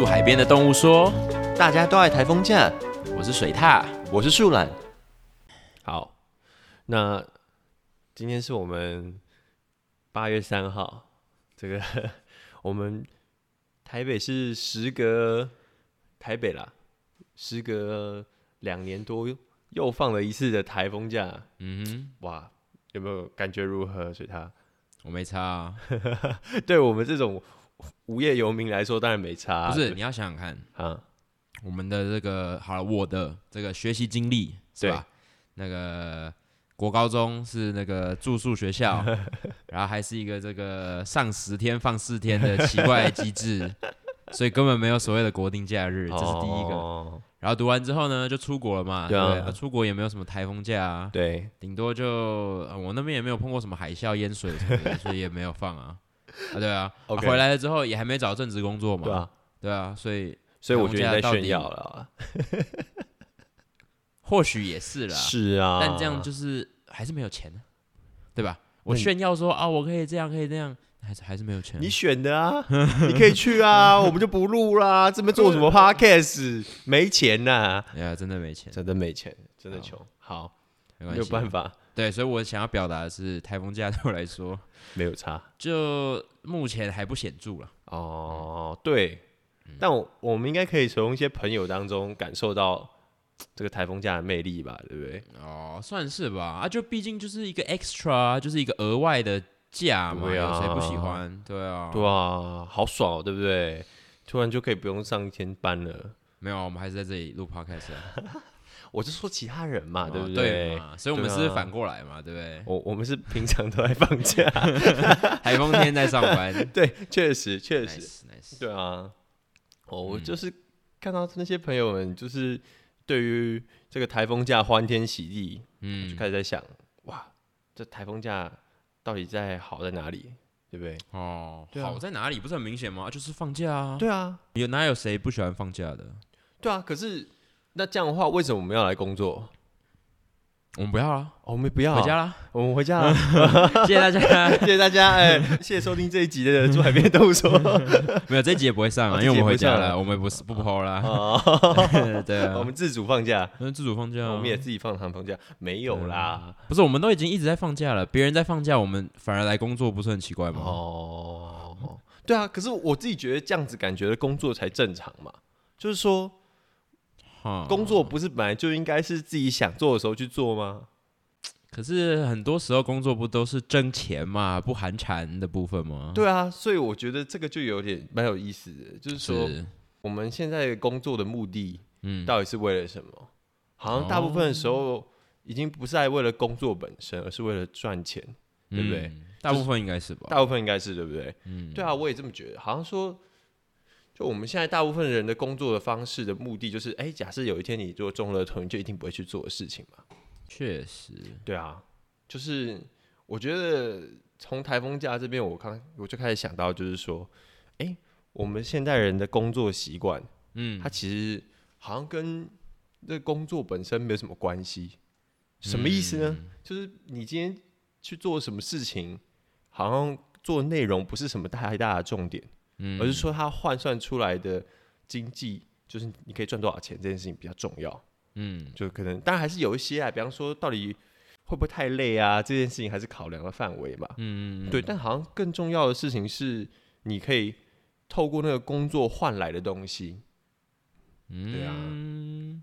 住海边的动物说大家都爱台风假，：“我是水獭。我是树懒。好，那今天是我们八月三号，这个 我们台北是时隔台北啦，时隔两年多又放了一次的台风假，”嗯哼，哇，有没有感觉如何？水獭？我没差、啊，对我们这种无业游民来说，当然没差啊、不是你要想想看，啊，我们的这个好了，我的这个学习经历是吧？那个国高中是那个住宿学校，然后还是一个这个上十天放四天的奇怪机制，所以根本没有所谓的国定假日，这是第一个。哦然后读完之后呢，就出国了嘛，对啊？出国也没有什么台风假啊，对，顶多就、呃我那边也没有碰过什么海啸、淹水什么的，所以也没有放啊。啊，对啊，回来了之后也还没找正职工作嘛，对啊，对啊，所以所以我觉得你在炫耀了啊。或许也是啦，是啊，但这样就是还是没有钱呢，对吧？我炫耀说啊，我可以这样，可以那样，还是还是没有钱。你选的啊，你可以去啊，我们就不录啦。这边做什么 podcast？没钱呐、哎呀，真的没钱，真的没钱，真的好穷。好，没关系，没有办法，对，所以我想要表达的是，台风假对我来说，没有差。就目前还不显著了。哦，对，嗯但我我们应该可以从一些朋友当中感受到这个台风假的魅力吧，对不对？哦，算是吧，啊，就毕竟就是一个 extra，啊就是一个额外的假嘛，对啊有谁不喜欢？对啊，对啊，好爽、哦，对不对？突然就可以不用上一天班了。没有，我们还是在这里录 podcast 啊，我就说其他人嘛，对哦不对嘛？所以我们是反过来嘛，对不对？我我们是平常都在放假，台风天在上班 对，确实确实，，nice nice，对啊，哦，我嗯就是看到那些朋友们，就是对于这个台风假欢天喜地，嗯就嗯，开始在想，哇，这台风假到底在好在哪里，对不对？哦，对啊好在哪里？不是很明显吗？啊就是放假啊，对啊，有哪有谁不喜欢放假的？对啊，可是那这样的话，为什么我们要来工作？我们不要了，哦我们不要回家，啦，我们回家了。谢谢大家。谢谢大家，哎，谢谢收听这一集的《住海边动物说》没有这一集也不会上哦啊，因为我们回家了，我们不是不抛啦。哦，对啊，我们自主放假，那自主放假啊，我们也自己放长放假，没有啦。不是，我们都已经一直在放假了，别人在放假，我们反而来工作，不是很奇怪吗？哦，对啊，可是我自己觉得这样子感觉的工作才正常嘛，就是说哈工作不是本来就应该是自己想做的时候去做吗？可是很多时候工作不都是挣钱嘛，不寒蝉的部分吗？对啊，所以我觉得这个就有点蛮有意思的，就是说是，我们现在工作的目的嗯，到底是为了什么？好像大部分的时候已经不是在为了工作本身，而是为了赚钱，对不对嗯？大部分应该是吧？大部分应该是对不对？嗯，对啊，我也这么觉得。好像说，就我们现在大部分人的工作的方式的目的，就是，哎、假设有一天你做中了头，你就一定不会去做的事情嘛。确实，对啊，就是我觉得从台风假这边，我刚我就开始想到，就是说，哎、我们现代人的工作习惯，嗯它，其实好像跟这工作本身没有什么关系。什么意思呢？嗯就是你今天去做什么事情，好像做内容不是什么太大的重点。嗯而是说它换算出来的经济，就是你可以赚多少钱这件事情比较重要。嗯，就可能当然还是有一些啊，比方说到底会不会太累啊，这件事情还是考量的范围嘛。嗯嗯，对，但好像更重要的事情是，你可以透过那个工作换来的东西。嗯，对啊嗯，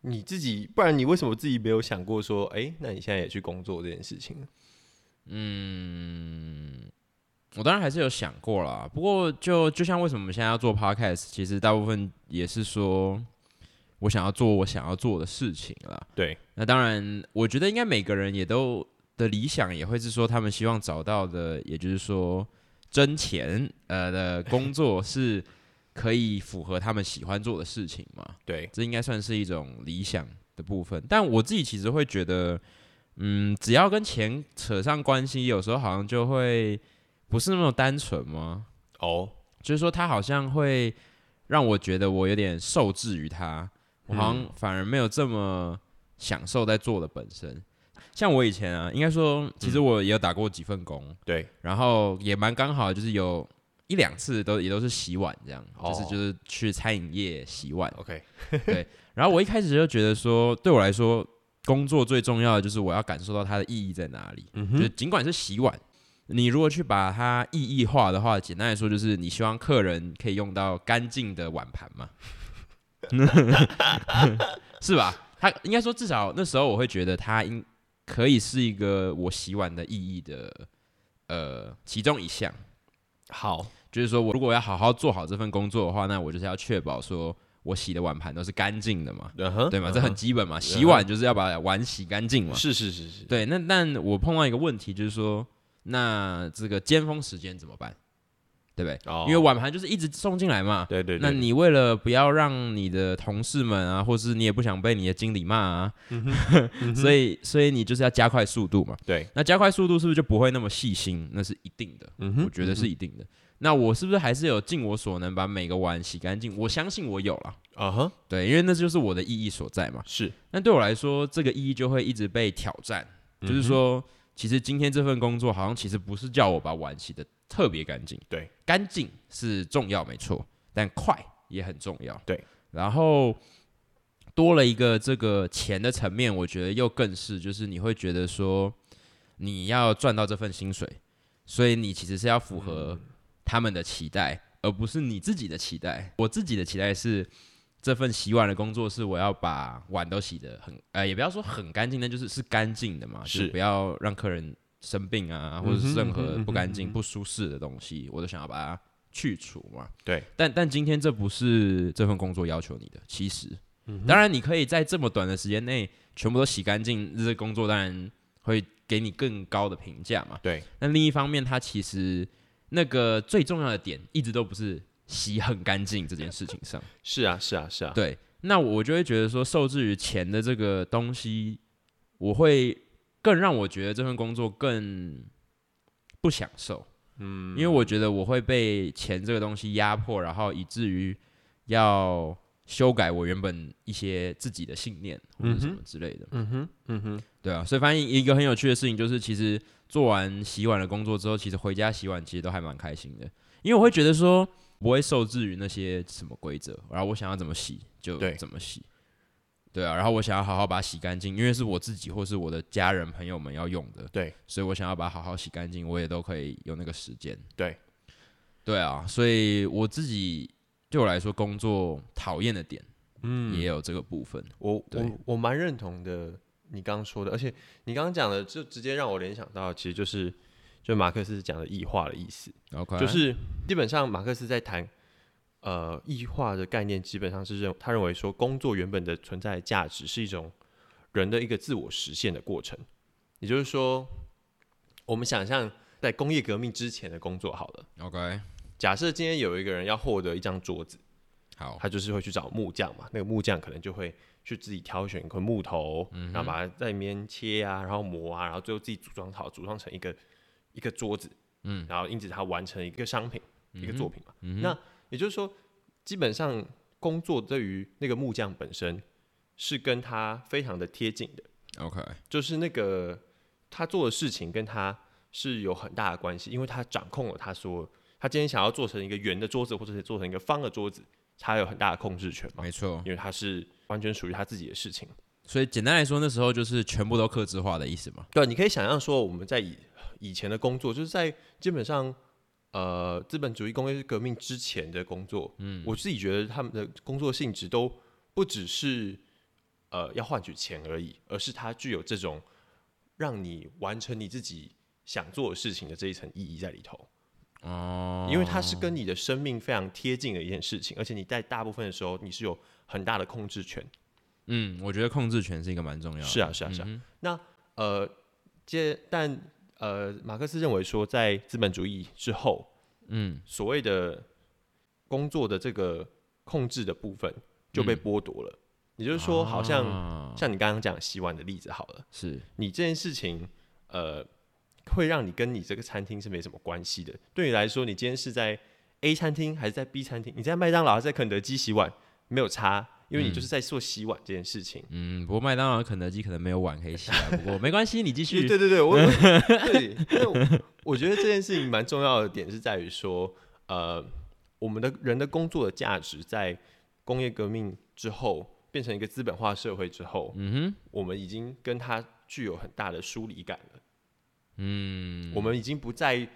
你自己，不然你为什么自己没有想过说，哎、那你现在也去工作这件事情？嗯，我当然还是有想过啦。不过就就像为什么我们现在要做 podcast，其实大部分也是说我想要做我想要做的事情啦。对，那当然，我觉得应该每个人也都的理想也会是说，他们希望找到的，也就是说挣钱呃的工作 是可以符合他们喜欢做的事情嘛。对，这应该算是一种理想的部分。但我自己其实会觉得，嗯，只要跟钱扯上关系，有时候好像就会不是那么单纯吗？哦，就是说，他好像会让我觉得我有点受制于他，我好像反而没有这么享受在做的本身。像我以前啊，应该说，其实我也有打过几份工，对，然后也蛮刚好，就是有一两次都也都是洗碗这样，就是哦就是去餐饮业洗碗。OK，对然后我一开始就觉得说，对我来说，工作最重要的就是我要感受到它的意义在哪里。嗯就是尽管是洗碗，你如果去把它意义化的话，简单来说就是你希望客人可以用到干净的碗盘嘛，是吧？他应该说至少那时候我会觉得它应可以是一个我洗碗的意义的呃其中一项。好，就是说我如果要好好做好这份工作的话，那我就是要确保说我洗的碗盘都是干净的嘛，对吗？嗯这很基本嘛，洗碗就是要把碗洗干净嘛。是是是是，对，那但我碰到一个问题，就是说，那这个尖峰时间怎么办？对不对？哦因为晚盘就是一直送进来嘛。对对对，那你为了不要让你的同事们啊，或是你也不想被你的经理骂啊，所以所以你就是要加快速度嘛。对，那加快速度是不是就不会那么细心？那是一定的，嗯哼我觉得是一定的。那我是不是还是有尽我所能把每个碗洗干净？我相信我有了，啊哈，对，因为那就是我的意义所在嘛。是，那对我来说，这个意义就会一直被挑战，嗯就是说，其实今天这份工作好像其实不是叫我把碗洗的特别干净，对，干净是重要没错，但快也很重要，对。然后多了一个这个钱的层面，我觉得又更是，就是你会觉得说，你要赚到这份薪水，所以你其实是要符合他们的期待，而不是你自己的期待。我自己的期待是。这份洗碗的工作是我要把碗都洗得很，呃，也不要说很干净，那就是是干净的嘛，就是不要让客人生病啊，或者是任何不干净、不舒适的东西，我都想要把它去除嘛。对，但但今天这不是这份工作要求你的，其实，嗯当然你可以在这么短的时间内全部都洗干净，这个工作当然会给你更高的评价嘛。对，那另一方面，它其实那个最重要的点一直都不是洗很干净这件事情上。是啊是啊是啊，对，那我就会觉得说，受制于钱的这个东西，我会更让我觉得这份工作更不享受。嗯，因为我觉得我会被钱这个东西压迫，然后以至于要修改我原本一些自己的信念或者什么之类的。嗯哼嗯哼，对啊，所以发现一个很有趣的事情就是，其实做完洗碗的工作之后，其实回家洗碗其实都还蛮开心的，因为我会觉得说不会受制于那些什么规则，然后我想要怎么洗就怎么洗。对啊，然后我想要好好把它洗干净，因为是我自己或是我的家人朋友们要用的，对，所以我想要把它好好洗干净，我也都可以有那个时间。对，对啊，所以我自己对我来说，工作讨厌的点，嗯，也有这个部分。我我我蛮认同的，你刚刚说的，而且你刚刚讲的，就直接让我联想到，其实就是就马克思讲的异化的意思，OK，就是基本上马克思在谈呃异化的概念，基本上是认他认为说，工作原本的存在价值是一种人的一个自我实现的过程，也就是说，我们想象在工业革命之前的工作好了，OK，假设今天有一个人要获得一张桌子。好，他就是会去找木匠嘛，那个木匠可能就会去自己挑选一块木头，然后把它在里面切啊，然后磨啊，然后最后自己组装好，组装成一个一个桌子，嗯，然后因此他完成一个商品，一个作品嘛。那也就是说，基本上工作对于那个木匠本身是跟他非常的贴近的，OK，就是那个他做的事情跟他是有很大的关系，因为他掌控了他说他今天想要做成一个圆的桌子，或者是做成一个方的桌子，他有很大的控制权嘛。没错。因为他是完全属于他自己的事情。所以简单来说，那时候就是全部都克制化的意思嘛。对，你可以想象说，我们在以以前的工作，就是在基本上呃资本主义工业革命之前的工作，嗯，我自己觉得他们的工作性质都不只是呃要换取钱而已，而是它具有这种让你完成你自己想做的事情的这一层意义在里头。哦，因为它是跟你的生命非常贴近的一件事情，而且你在大部分的时候你是有很大的控制权。嗯，我觉得控制权是一个蛮重要的。是啊，是啊，是啊。嗯那呃，接但呃，马克思认为说，在资本主义之后，嗯，所谓的工作的这个控制的部分就被剥夺了。也就是说，好像啊像你刚刚讲洗碗的例子好了，是你这件事情呃，会让你跟你这个餐厅是没什么关系的。对你来说，你今天是在 A 餐厅还是在 B 餐厅？你在麦当劳还是在肯德基洗碗没有差，因为你就是在做洗碗这件事情。嗯，不过麦当劳、肯德基可能没有碗可以洗啊。不过没关系，你继续。对对对，我我 对，那我我觉得这件事情蛮重要的点是在于说，呃，我们的人的工作的价值在工业革命之后变成一个资本化社会之后，嗯哼，我们已经跟它具有很大的疏离感了。嗯，我们已经不再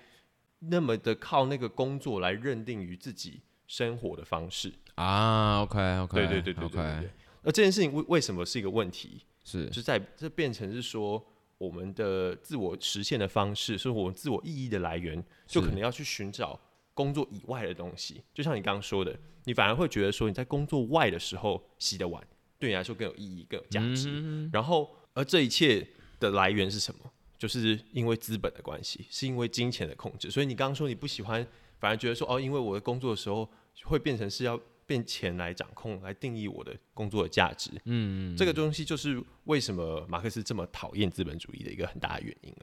那么的靠那个工作来认定于自己生活的方式。啊，OK OK，对对对对对对。那这件事情为为什么是一个问题？是就在这变成是说，我们的自我实现的方式，是我们自我意义的来源，就可能要去寻找工作以外的东西。就像你刚刚说的，你反而会觉得说，你在工作外的时候洗的碗，对你来说更有意义、更有价值。嗯然后，而这一切的来源是什么？就是因为资本的关系，是因为金钱的控制。所以你刚刚说你不喜欢，反而觉得说哦，因为我的工作的时候会变成是要变钱来掌控、来定义我的工作的价值。嗯，这个东西就是为什么马克思这么讨厌资本主义的一个很大的原因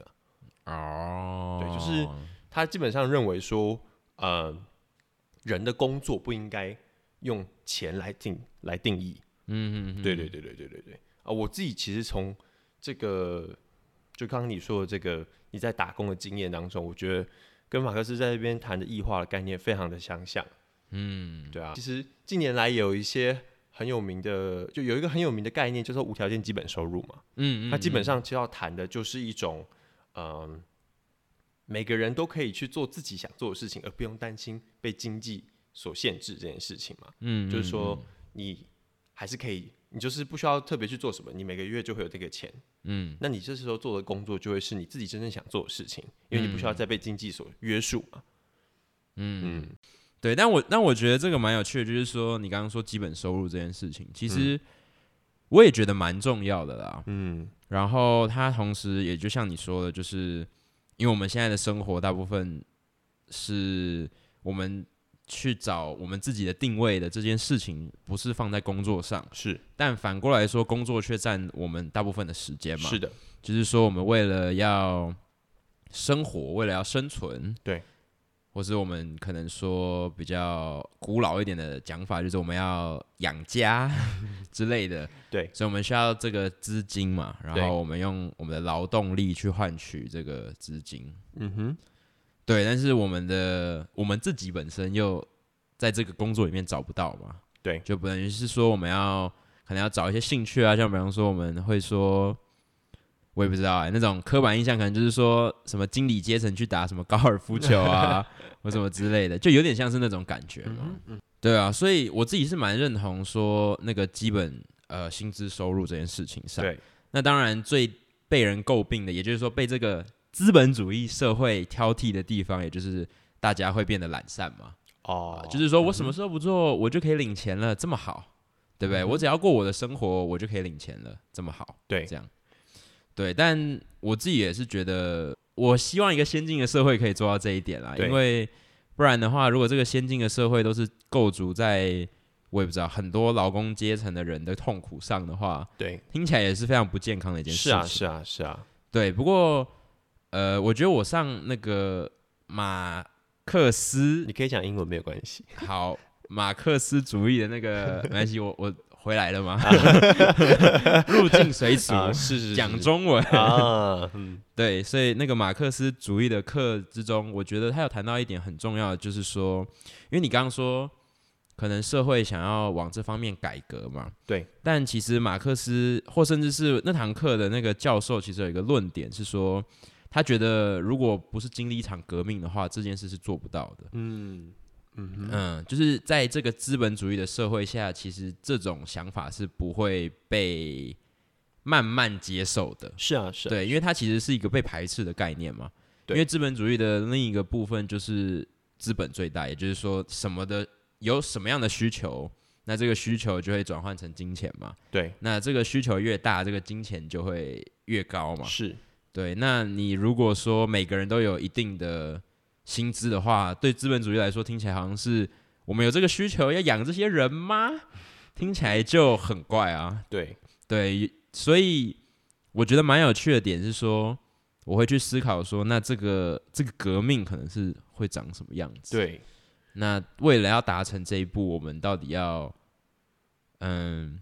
啊。哦，对就是他基本上认为说，呃，人的工作不应该用钱来定来定义。嗯嗯，对对对对对对对啊！我自己其实从这个，就刚刚你说的这个你在打工的经验当中，我觉得跟马克思在这边谈的异化的概念非常的相像。嗯，对啊，其实近年来有一些很有名的，就有一个很有名的概念，叫做无条件基本收入嘛。嗯嗯，它基本上就要谈的就是一种，嗯、每个人都可以去做自己想做的事情，而不用担心被经济所限制这件事情嘛。嗯，就是说，你还是可以，你就是不需要特别去做什么，你每个月就会有这个钱。嗯，那你这时候做的工作就会是你自己真正想做的事情，因为你不需要再被经济所约束嘛。嗯对，但我但我觉得这个蛮有趣的，就是说你刚刚说基本收入这件事情，其实我也觉得蛮重要的啦。嗯然后它同时也就像你说的，就是因为我们现在的生活大部分是我们去找我们自己的定位的这件事情，不是放在工作上，是。但反过来说，工作却占我们大部分的时间嘛。是的，就是说，我们为了要生活，为了要生存，对，或是我们可能说比较古老一点的讲法，就是我们要养家 之类的，对，所以我们需要这个资金嘛，然后我们用我们的劳动力去换取这个资金，嗯哼，对，但是我们的我们自己本身又在这个工作里面找不到嘛，对就等于是说我们要可能要找一些兴趣啊，像比方说我们会说，我也不知道哎、那种刻板印象可能就是说什么经理阶层去打什么高尔夫球啊，或什么之类的，就有点像是那种感觉嘛。对啊，所以我自己是蛮认同说那个基本呃薪资收入这件事情上。对，那当然最被人诟病的，也就是说被这个资本主义社会挑剔的地方，也就是大家会变得懒散嘛。哦，就是说我什么时候不做，我就可以领钱了，这么好，对不对？我只要过我的生活，我就可以领钱了，这么好，对这样，对。但我自己也是觉得，我希望一个先进的社会可以做到这一点啦，因为不然的话，如果这个先进的社会都是构筑在我也不知道很多劳工阶层的人的痛苦上的话，对，听起来也是非常不健康的一件事情。是啊，是啊，是啊，对，不过呃，我觉得我上那个马克思你可以讲英文没有关系。好，马克思主义的那个 没关系，我我回来了嘛，入境随俗，啊，是是是讲中文。啊，嗯，对，所以那个马克思主义的课之中，我觉得他有谈到一点很重要的，就是说，因为你刚刚说，可能社会想要往这方面改革嘛，对。但其实马克思或甚至是那堂课的那个教授，其实有一个论点是说，他觉得如果不是经历一场革命的话，这件事是做不到的。嗯嗯嗯，就是在这个资本主义的社会下，其实这种想法是不会被慢慢接受的。是啊，是啊，对，因为它其实是一个被排斥的概念嘛。对因为资本主义的另一个部分就是资本最大，也就是说，什么的有什么样的需求，那这个需求就会转换成金钱嘛。对，那这个需求越大，这个金钱就会越高嘛。是，对，那你如果说每个人都有一定的薪资的话，对资本主义来说听起来好像是我们有这个需求要养这些人吗？听起来就很怪啊。对，对，所以我觉得蛮有趣的点是说，我会去思考说，那这个这个革命可能是会长什么样子？，对，那为了要达成这一步，我们到底要嗯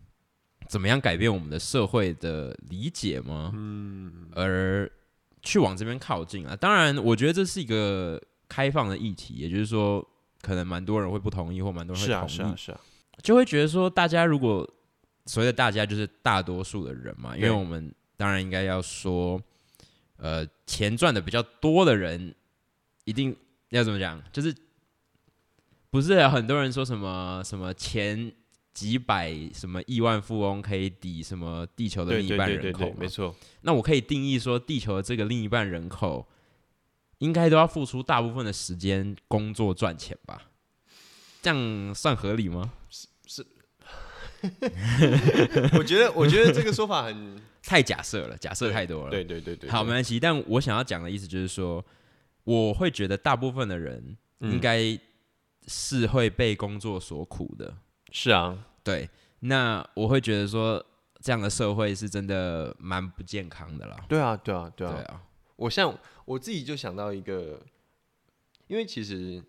怎么样改变我们的社会的理解吗？嗯，而去往这边靠近啊。当然，我觉得这是一个开放的议题，也就是说，可能蛮多人会不同意，或蛮多人会是啊，同意，是啊，是啊，就会觉得说，大家如果所谓的大家就是大多数的人嘛，因为我们当然应该要说，呃，钱赚的比较多的人，一定要怎么讲，就是不是有很多人说什么什么前几百什么亿万富翁可以抵什么地球的另一半对对对对，人口没错，那我可以定义说，地球的这个另一半人口，应该都要付出大部分的时间工作赚钱吧？这样算合理吗？是是 我觉得我觉得这个说法很，太假设了，假设太多了。对对对对，好，没关系。但我想要讲的意思就是说，我会觉得大部分的人嗯应该是会被工作所苦的。是啊，对，那我会觉得说，这样的社会是真的蛮不健康的啦。对啊，对啊，对啊，对啊，我像我自己就想到一个，因为其实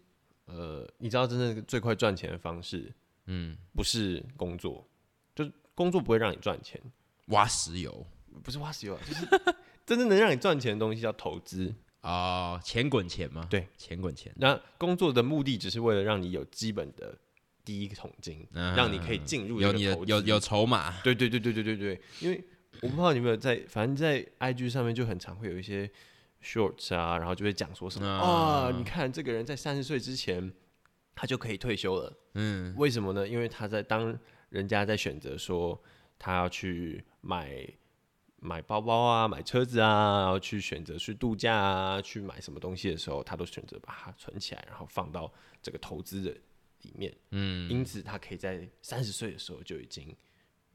呃，你知道真正最快赚钱的方式嗯，不是工作，就是工作不会让你赚钱，挖石油不是挖石油啊，就是 真正能让你赚钱的东西叫投资。哦，钱滚钱吗？对，钱滚钱。那工作的目的只是为了让你有基本的第一桶金，嗯让你可以进入有有有筹码，对对对对对对对，因为我不知道你有没有在，反正在 IG 上面就很常会有一些 shorts 啊，然后就会讲说什么啊、嗯你看这个人在三十岁之前他就可以退休了，嗯。为什么呢？因为他在当人家在选择说他要去买买包包啊、买车子啊，然后去选择去度假啊、去买什么东西的时候，他都选择把它存起来，然后放到这个投资的里面。嗯因此他可以在三十岁的时候就已经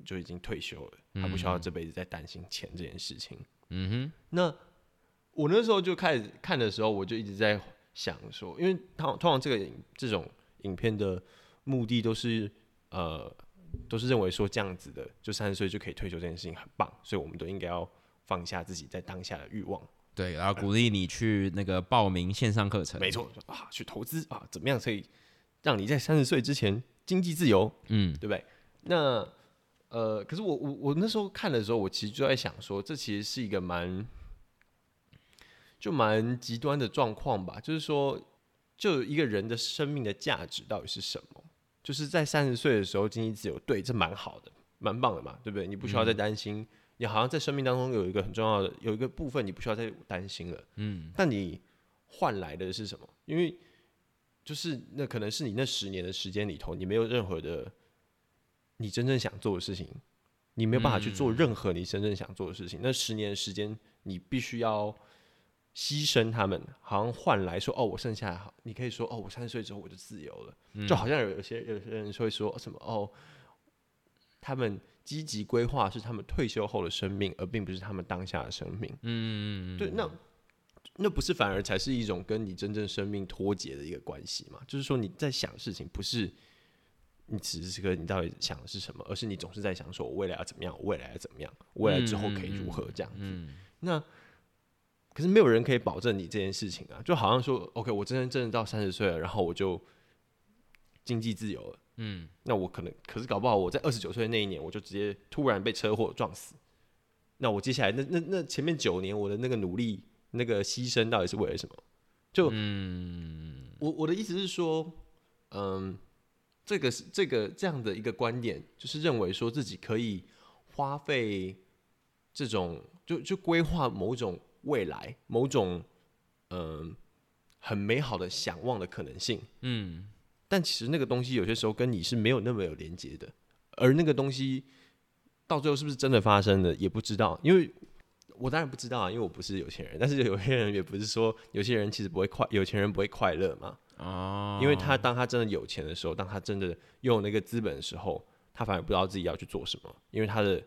就已经退休了，他不需要这辈子在担心钱这件事情。嗯哼那我那时候就开始看的时候，我就一直在想说，因为通通常这个影这种影片的目的都是呃都是认为说这样子的，就三十岁就可以退休这件事情很棒，所以我们都应该要放下自己在当下的欲望。对，然后鼓励你去那个报名线上课程，没，错啊，去投资啊，怎么样可以让你在三十岁之前经济自由？嗯对不对？那呃，可是我我我那时候看的时候，我其实就在想说，这其实是一个蛮就蛮极端的状况吧。就是说，就一个人的生命的价值到底是什么？就是在三十岁的时候经济自由，对，这蛮好的，蛮棒的嘛，对不对？你不需要再担心，你好像在生命当中有一个很重要的有一个部分，你不需要再担心了。嗯但你换来的是什么？因为就是那可能是你那十年的时间里头，你没有任何的你真正想做的事情，你没有办法去做任何你真正想做的事情。那十年的时间，你必须要牺牲他们，好像换来说，哦，我剩下好，你可以说，哦，我三十岁之后我就自由了，就好像有有些有些人会说什么，哦，他们积极规划是他们退休后的生命，而并不是他们当下的生命。嗯，对，那那不是反而才是一种跟你真正生命脱节的一个关系嘛？就是说你在想事情，不是你此时此刻你到底想的是什么，而是你总是在想说我未来要怎么样，我未来要怎么样，我未来之后可以如何这样子。嗯那可是没有人可以保证你这件事情啊，就好像说，OK，我真正真的到三十岁了，然后我就经济自由了。嗯那我可能，可是搞不好我在二十九岁那一年，我就直接突然被车祸撞死。那我接下来那那那前面九年我的那个努力、那个牺牲到底是为了什么？就嗯我我的意思是说，嗯，这个是这个这样的一个观点，就是认为说自己可以花费这种就就规划某种未来、某种嗯很美好的想望的可能性。嗯但其实那个东西有些时候跟你是没有那么有连接的，而那个东西到最后是不是真的发生的也不知道，因为我当然不知道啊，因为我不是有钱人，但是有些人也不是说有些人其实不会快，有钱人不会快乐嘛，哦，因为他当他真的有钱的时候，当他真的拥有那个资本的时候，他反而不知道自己要去做什么，因为他的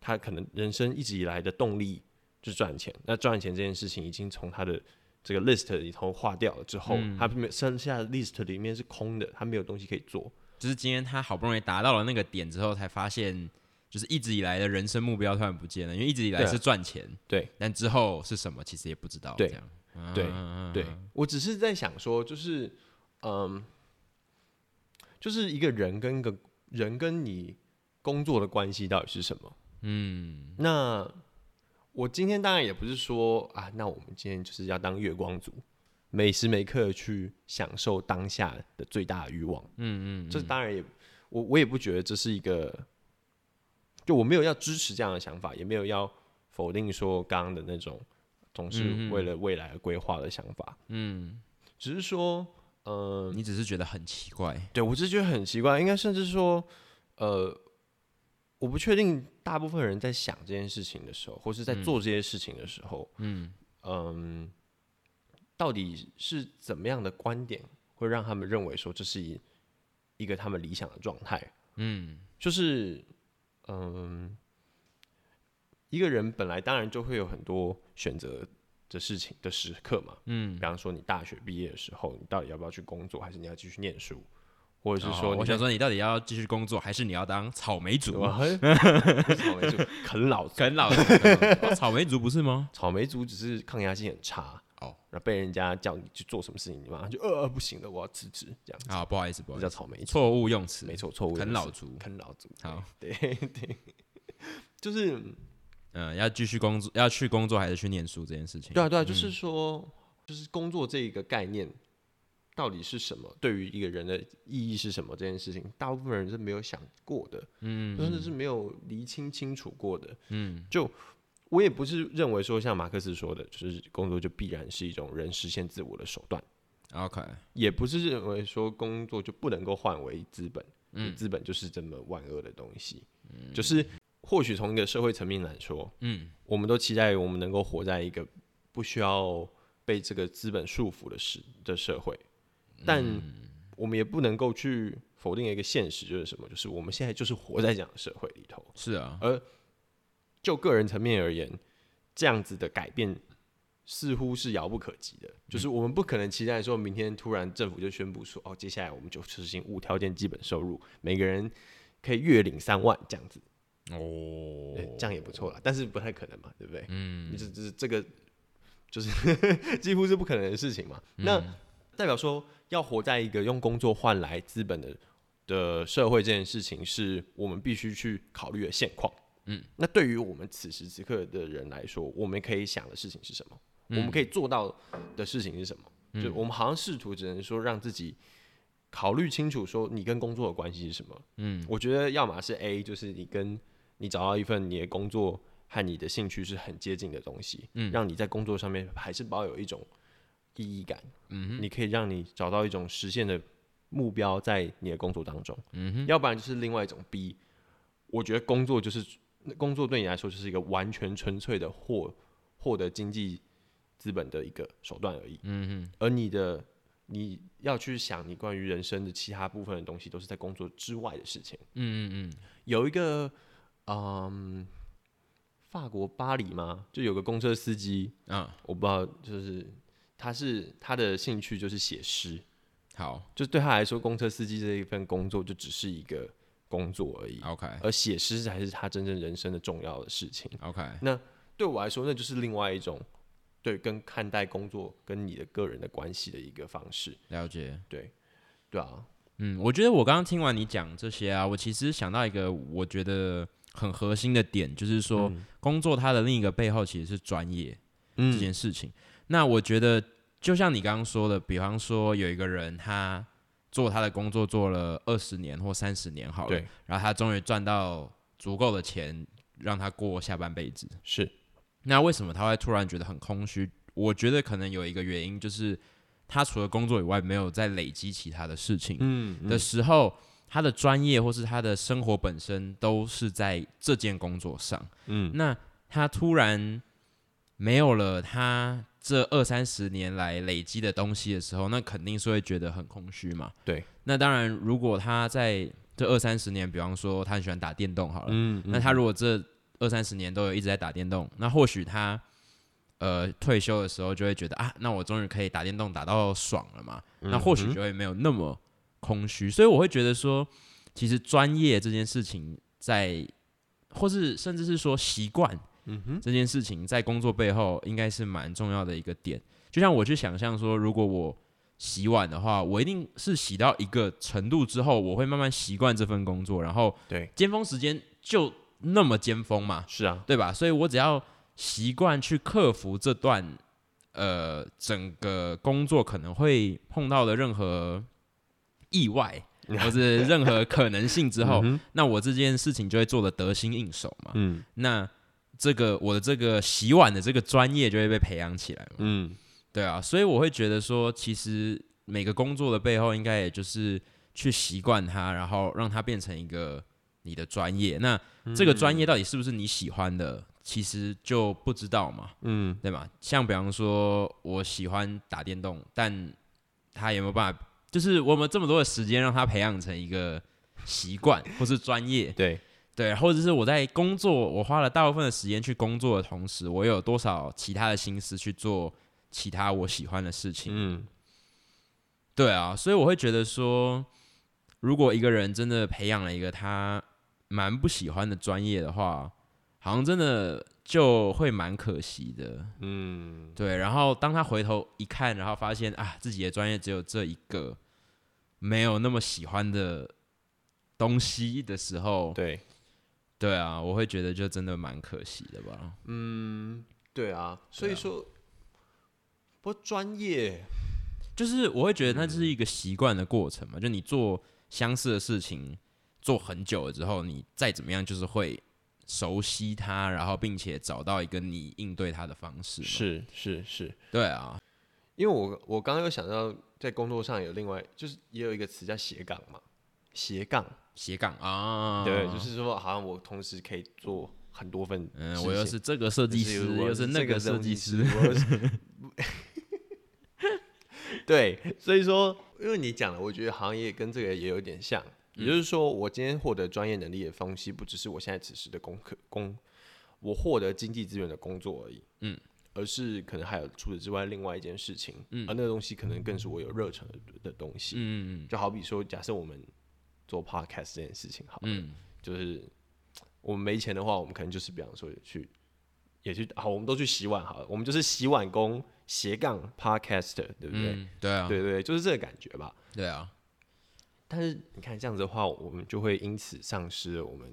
他可能人生一直以来的动力就是赚钱，那赚钱这件事情已经从他的这个 list 里头划掉了之后，他没有剩下的 list 里面是空的，他没有东西可以做。就是今天他好不容易达到了那个点之后，才发现，就是一直以来的人生目标突然不见了，因为一直以来是赚钱，对，但之后是什么其实也不知道，对对嗯对，我只是在想说，就是嗯，就是一个人跟一个人跟你工作的关系到底是什么？嗯那我今天当然也不是说啊，那我们今天就是要当月光族，每时每刻去享受当下的最大的欲望。嗯嗯，这当然也，我我也不觉得这是一个，就我没有要支持这样的想法，也没有要否定说刚刚的那种总是为了未来而规划的想法。嗯，只是说，呃，你只是觉得很奇怪，对我只是觉得很奇怪，应该甚至说，呃，我不确定大部分人在想这件事情的时候，或是在做这些事情的时候，嗯。嗯，到底是怎么样的观点会让他们认为说这是一一个他们理想的状态？嗯。就是，嗯，一个人本来当然就会有很多选择的事情的时刻嘛，嗯。比，方说你大学毕业的时候，你到底要不要去工作，还是你要继续念书，或者是说哦我想说你到底要继续工作，还是你要当草莓族？草莓族啃老，啃老族，草莓族不是吗？草莓族只是抗压性很差哦，然后被人家叫你去做什么事情，你马上就呃不行了，我要辞职，这样子，好，不好意思，不好这意思，叫草莓族，错误用词，没错，错误啃老族。啃老族，好，对对，就是嗯，要继续工作，要去工作还是去念书这件事情？对啊对啊，就是说，就是工作这一个概念到底是什么？对于一个人的意义是什么？这件事情，大部分人是没有想过的，嗯，甚至是没有厘清清楚过的。嗯就我也不是认为说像马克思说的，就是工作就必然是一种人实现自我的手段，，OK，也不是认为说工作就不能够换为资本，嗯。资本就是这么万恶的东西。嗯。就是或许从一个社会层面来说，嗯。我们都期待我们能够活在一个不需要被这个资本束缚的时的社会，但我们也不能够去否定一个现实，就是什么？就是我们现在就是活在这样的社会里头。是啊，而就个人层面而言，这样子的改变似乎是遥不可及的。就是我们不可能期待说明天突然政府就宣布说，哦，接下来我们就实行无条件基本收入，每个人可以月领三万这样子。哦，这样也不错啦，但是不太可能嘛，对不对？嗯你这这这个就是 几乎是不可能的事情嘛。那代表说，要活在一个用工作换来资本的的社会，这件事情是我们必须去考虑的现况。嗯，那对于我们此时此刻的人来说，我们可以想的事情是什么？我们可以做到的事情是什么？就我们好像试图只能说让自己考虑清楚，说你跟工作的关系是什么。嗯，我觉得要么是 A，就是你跟你找到一份你的工作和你的兴趣是很接近的东西，嗯。让你在工作上面还是保有一种意义感，嗯你可以让你找到一种实现的目标在你的工作当中，嗯哼，要不然就是另外一种 B，我觉得工作就是工作对你来说就是一个完全纯粹的获获得经济资本的一个手段而已，嗯嗯，而你的你要去想你关于人生的其他部分的东西，都是在工作之外的事情。嗯嗯嗯，有一个，嗯，法国巴黎吗？就有个公车司机，啊，我不知道，就是他是他的兴趣就是写诗，好就对他来说，公车司机这一份工作就只是一个工作而已，，OK 而写诗才是他真正人生的重要的事情。OK，那对我来说，那就是另外一种对跟看待工作跟你的个人的关系的一个方式。了解。对，对啊，嗯，我觉得我刚刚听完你讲这些啊，我其实想到一个我觉得很核心的点，就是说、工作它的另一个背后其实是专业这嗯件事情。那我觉得就像你刚刚说的，比方说有一个人他做他的工作做了二十年或三十年好了，然后他终于赚到足够的钱让他过下半辈子，是，那为什么他会突然觉得很空虚？我觉得可能有一个原因就是他除了工作以外没有再累积其他的事情。嗯的时候，他的专业或是他的生活本身都是在这件工作上。嗯，那他突然没有了他这二三十年来累积的东西的时候，那肯定是会觉得很空虚嘛。对。那当然，如果他在这二三十年，比方说他很喜欢打电动好了，嗯那他如果这二三十年都有一直在打电动，那或许他呃退休的时候就会觉得啊，那我终于可以打电动打到爽了嘛，那或许就会没有那么空虚。所以我会觉得说，其实专业这件事情在，或是甚至是说习惯，嗯哼，这件事情在工作背后应该是蛮重要的一个点。就像我去想象说，如果我洗碗的话，我一定是洗到一个程度之后，我会慢慢习惯这份工作，然后对，尖峰时间就那么尖峰嘛，是啊，对吧？所以我只要习惯去克服这段呃整个工作可能会碰到的任何意外 或者任何可能性之后，那我这件事情就会做的得心应手嘛。嗯，那这个我的这个洗碗的这个专业就会被培养起来嘛。嗯，对啊，所以我会觉得说，其实每个工作的背后，应该也就是去习惯它，然后让它变成一个你的专业。那这个专业到底是不是你喜欢的，其实就不知道嘛。嗯，对吧？像比方说，我喜欢打电动，但他有没有办法？就是我们这么多的时间让他培养成一个习惯或是专业，对对，或者是我在工作，我花了大部分的时间去工作的同时，我有多少其他的心思去做其他我喜欢的事情？嗯，对啊，所以我会觉得说，如果一个人真的培养了一个他蛮不喜欢的专业的话，好像真的就会蛮可惜的。嗯，对。然后当他回头一看，然后发现啊，自己的专业只有这一个。没有那么喜欢的东西的时候，对，对啊，我会觉得就真的蛮可惜的吧。嗯，对啊，所以说不专业，就是我会觉得那是一个习惯的过程嘛。就你做相似的事情做很久了之后，你再怎么样就是会熟悉它，然后并且找到一个你应对它的方式。是是是，对啊，因为我我刚刚又想到。在工作上有另外，就是也有一个词叫斜杠嘛，斜杠。斜杠啊，对，就是说好像我同时可以做很多份，嗯，我又是这个设计师，又是那个设计师，对，所以说，因为你讲了，我觉得行业跟这个也有点像，也就是说，我今天获得专业能力的东西，不只是我现在此时的功课工，我获得经济资源的工作而已，嗯。而是可能还有除此之外另外一件事情，而那个东西可能更是我有热忱的的东西。嗯。就好比说，假设我们做 podcast 这件事情，好，嗯，就是我们没钱的话，我们可能就是比方说去也去好，我们都去洗碗好了，我们就是洗碗工斜杠 podcaster，对不对？对啊，对对，就是这个感觉吧。对啊，但是你看这样子的话，我们就会因此丧失了我们。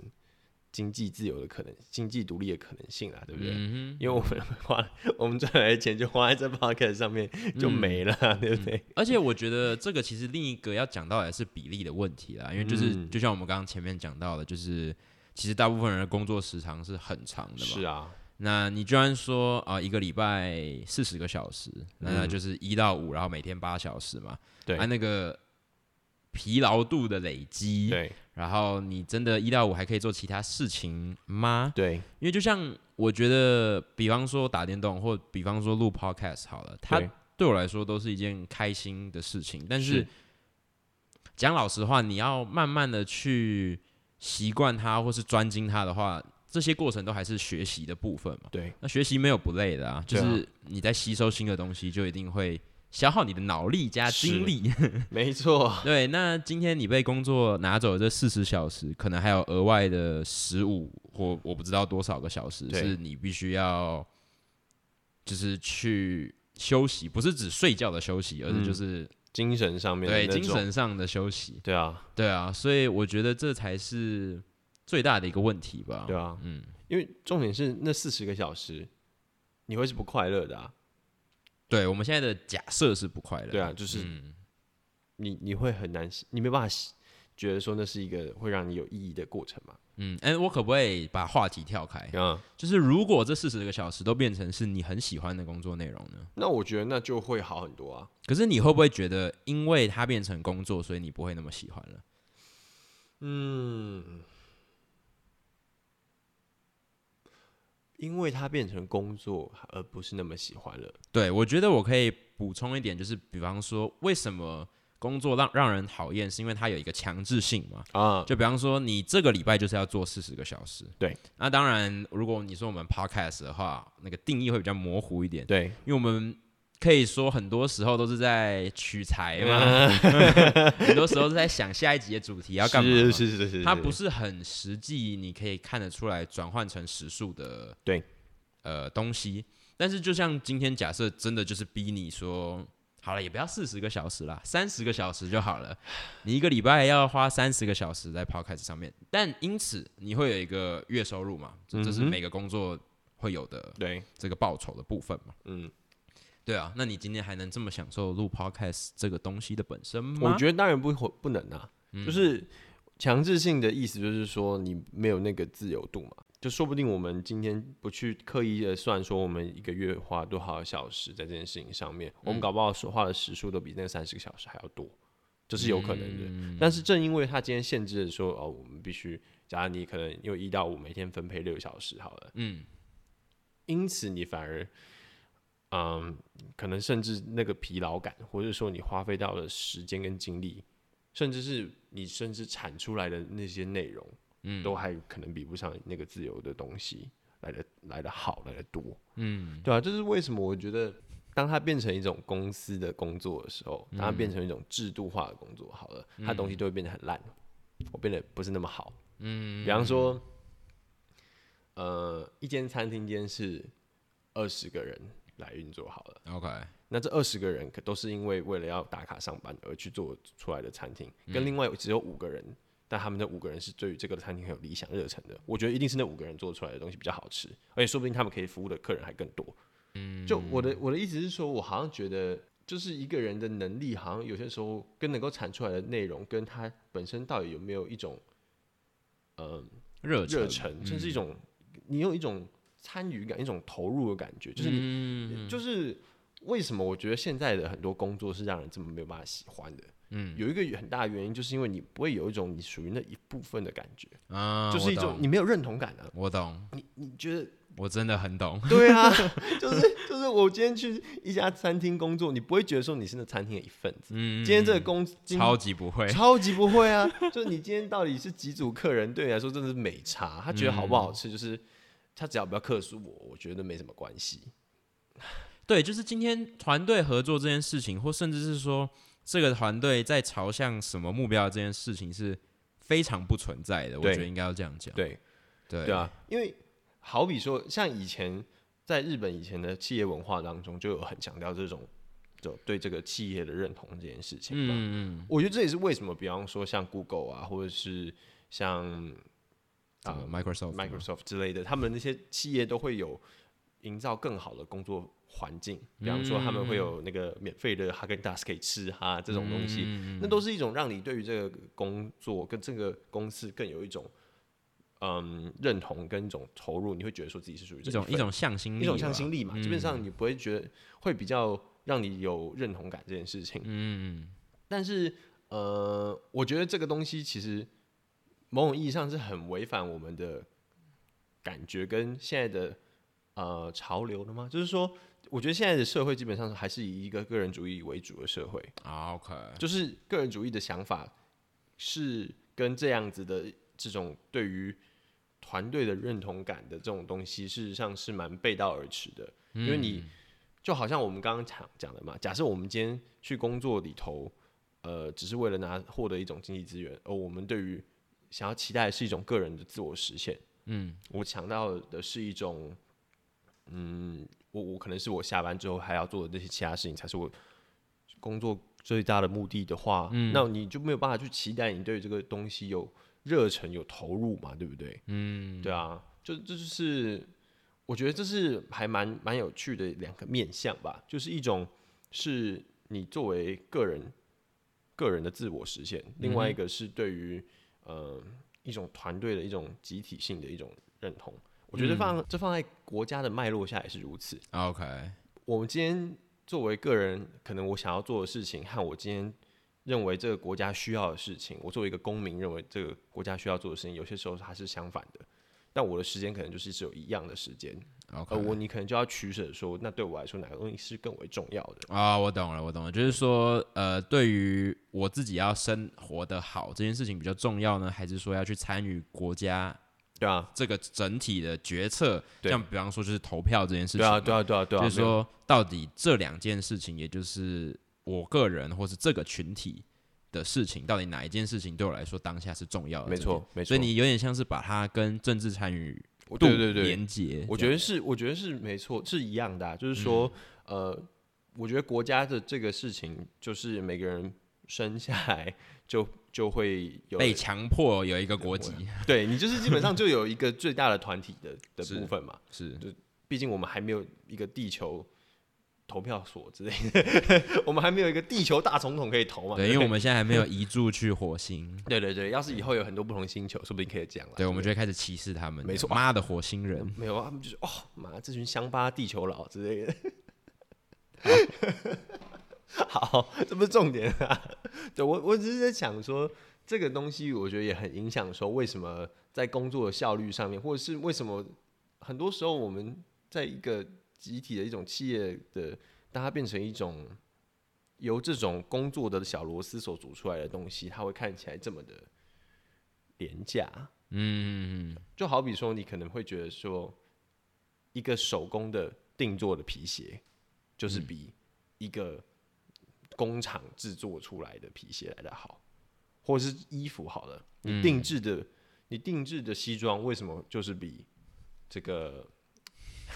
经济自由的可能，经济独立的可能性啊，对不对？因为我们花 我们赚来的钱就花在这 podcast 上面就没了，对不对？而且我觉得这个其实另一个要讲到也是比例的问题啦，因为就是就像我们刚刚前面讲到的，就是其实大部分人的工作时长是很长的嘛。是啊，那你居然说啊，一个礼拜四十个小时，那就是一到五，然后每天八小时嘛？对，那个疲劳度的累积，对。然后你真的，一到五还可以做其他事情吗？对，因为就像我觉得，比方说打电动，或比方说录 podcast 好了，它对我来说都是一件开心的事情。但是讲老实话，你要慢慢的去习惯它，或是专精它的话，这些过程都还是学习的部分嘛。对，那学习没有不累的啊，就是你在吸收新的东西，就一定会。消耗你的脑力加精力，没错。对，那今天你被工作拿走这四十小时，可能还有额外的十五或我不知道多少个小时，是你必须要就是去休息，不是指睡觉的休息，而是就是精神上面对精神上的休息。对啊，对啊，所以我觉得这才是最大的一个问题吧。对啊，嗯，因为重点是那四十个小时，你会是不快乐的啊。对，我们现在的假设是不快乐。对啊，就是你你会很难，你没办法觉得说那是一个会让你有意义的过程嘛？嗯，哎，我可不可以把话题跳开？嗯，就是如果这四十个小时都变成是你很喜欢的工作内容呢？那我觉得那就会好很多啊。可是你会不会觉得，因为它变成工作，所以你不会那么喜欢了？嗯。因为它变成工作，而不是那么喜欢了。对，我觉得我可以补充一点，就是比方说，为什么工作让让人讨厌，是因为它有一个强制性嘛？啊，就比方说，你这个礼拜就是要做四十个小时。对，那当然，如果你说我们 podcast 的话，那个定义会比较模糊一点。对，因为我们。可以说很多时候都是在取材嘛，很多时候是在想下一集的主题要干嘛。是是是是，它不是很实际，你可以看得出来转换成时数的对呃东西。但是就像今天假设真的就是逼你说好了，也不要四十个小时啦，三十个小时就好了。你一个礼拜要花三十个小时在 Podcast 上面，但因此你会有一个月收入嘛？这是每个工作会有的对这个报酬的部分嘛？嗯。对啊，那你今天还能这么享受录 podcast 这个东西的本身吗？我觉得当然不会不能啊，就是强制性的意思就是说你没有那个自由度嘛，就说不定我们今天不去刻意的算说我们一个月花多少小时在这件事情上面，我们搞不好说话的时数都比那三十个小时还要多，这是有可能的。但是正因为他今天限制的说哦，我们必须，假如你可能有一到五每天分配六个小时好了，嗯，因此你反而。嗯，可能甚至那个疲劳感，或者说你花费到的时间跟精力，甚至是你甚至产出来的那些内容，嗯，都还可能比不上那个自由的东西来的来的好来的多，嗯，对啊，这是为什么？我觉得当它变成一种公司的工作的时候，当它变成一种制度化的工作，好了，它东西都会变得很烂，我变得不是那么好，嗯，比方说，呃，一间餐厅间是二十个人。来运作好了，OK。那这二十个人可都是因为为了要打卡上班而去做出来的餐厅，跟另外只有五个人，但他们那五个人是对于这个餐厅很有理想热忱的。我觉得一定是那五个人做出来的东西比较好吃，而且说不定他们可以服务的客人还更多。嗯，就我的我的意思是说，我好像觉得就是一个人的能力，好像有些时候跟能够产出来的内容，跟他本身到底有没有一种，嗯，热热忱，这是一种你有一种。参与感，一种投入的感觉，就是你，就是为什么我觉得现在的很多工作是让人这么没有办法喜欢的。嗯，有一个很大的原因，就是因为你不会有一种你属于那一部分的感觉啊，就是一种你没有认同感的。我懂，你你觉得我真的很懂。对啊，就是就是我今天去一家餐厅工作，你不会觉得说你是那餐厅的一份子。嗯，今天这个工超级不会，超级不会啊！就是你今天到底是几组客人，对你来说真的是美差，他觉得好不好吃，就是。他只要不要克诉我，我觉得没什么关系。对，就是今天团队合作这件事情，或甚至是说这个团队在朝向什么目标这件事情，是非常不存在的。我觉得应该要这样讲。对，对，对啊，因为好比说，像以前在日本以前的企业文化当中，就有很强调这种就对这个企业的认同这件事情。嗯嗯，我觉得这也是为什么，比方说像 Google 啊，或者是像。啊，Microsoft、Microsoft 之类的，他们那些企业都会有营造更好的工作环境，比方说他们会有那个免费的 Haagen-Dazs 可以吃哈，这种东西，那都是一种让你对于这个工作跟这个公司更有一种嗯认同跟一种投入，你会觉得说自己是属于这种一种向心力，一种向心力嘛，基本上你不会觉得会比较让你有认同感这件事情。嗯，但是呃，我觉得这个东西其实。某种意义上是很违反我们的感觉跟现在的呃潮流的吗？就是说，我觉得现在的社会基本上还是以一个个人主义为主的社会。OK，就是个人主义的想法是跟这样子的这种对于团队的认同感的这种东西，事实上是蛮背道而驰的。因为你就好像我们刚刚讲讲的嘛，假设我们今天去工作里头，呃，只是为了拿获得一种经济资源，而我们对于想要期待的是一种个人的自我实现，嗯，我强调的是一种，嗯，我我可能是我下班之后还要做的那些其他事情才是我工作最大的目的的话，嗯，那你就没有办法去期待你对这个东西有热忱有投入嘛，对不对？嗯，对啊，就这就是我觉得这是还蛮蛮有趣的两个面向吧，就是一种是你作为个人个人的自我实现，另外一个是对于。呃，一种团队的一种集体性的一种认同，我觉得放这放在国家的脉络下也是如此。OK，我们今天作为个人，可能我想要做的事情和我今天认为这个国家需要的事情，我作为一个公民认为这个国家需要做的事情，有些时候它是相反的。但我的时间可能就是只有一样的时间，而我你可能就要取舍，说那对我来说哪个东西是更为重要的啊？我懂了，我懂了，就是说，呃，对于我自己要生活的好这件事情比较重要呢，还是说要去参与国家对啊这个整体的决策？像比方说就是投票这件事情，对啊对啊对啊对啊，就是说到底这两件事情，也就是我个人或是这个群体。的事情到底哪一件事情对我来说当下是重要的？没错，没错。所以你有点像是把它跟政治参与对对对连接。我觉得是，我觉得是没错，是一样的。就是说，呃，我觉得国家的这个事情，就是每个人生下来就就会有被强迫有一个国籍。对你就是基本上就有一个最大的团体的 的部分嘛。是，就毕竟我们还没有一个地球。投票所之类的，我们还没有一个地球大总统可以投嘛。对，因为 我们现在还没有移住去火星。对对对，要是以后有很多不同星球，说不定可以这样了。对，我们就会开始歧视他们。没错，妈的火星人，没有啊，他们就是哦，妈，这群乡巴地球佬之类的。好，这不是重点啊。对我，我只是在想说，这个东西我觉得也很影响，说为什么在工作的效率上面，或者是为什么很多时候我们在一个集体的一种企业的，当它变成一种由这种工作的小螺丝所组出来的东西，它会看起来这么的廉价。嗯，就好比说，你可能会觉得说，一个手工的定做的皮鞋，就是比一个工厂制作出来的皮鞋来的好，或者是衣服好了，你定制的，你定制的西装为什么就是比这个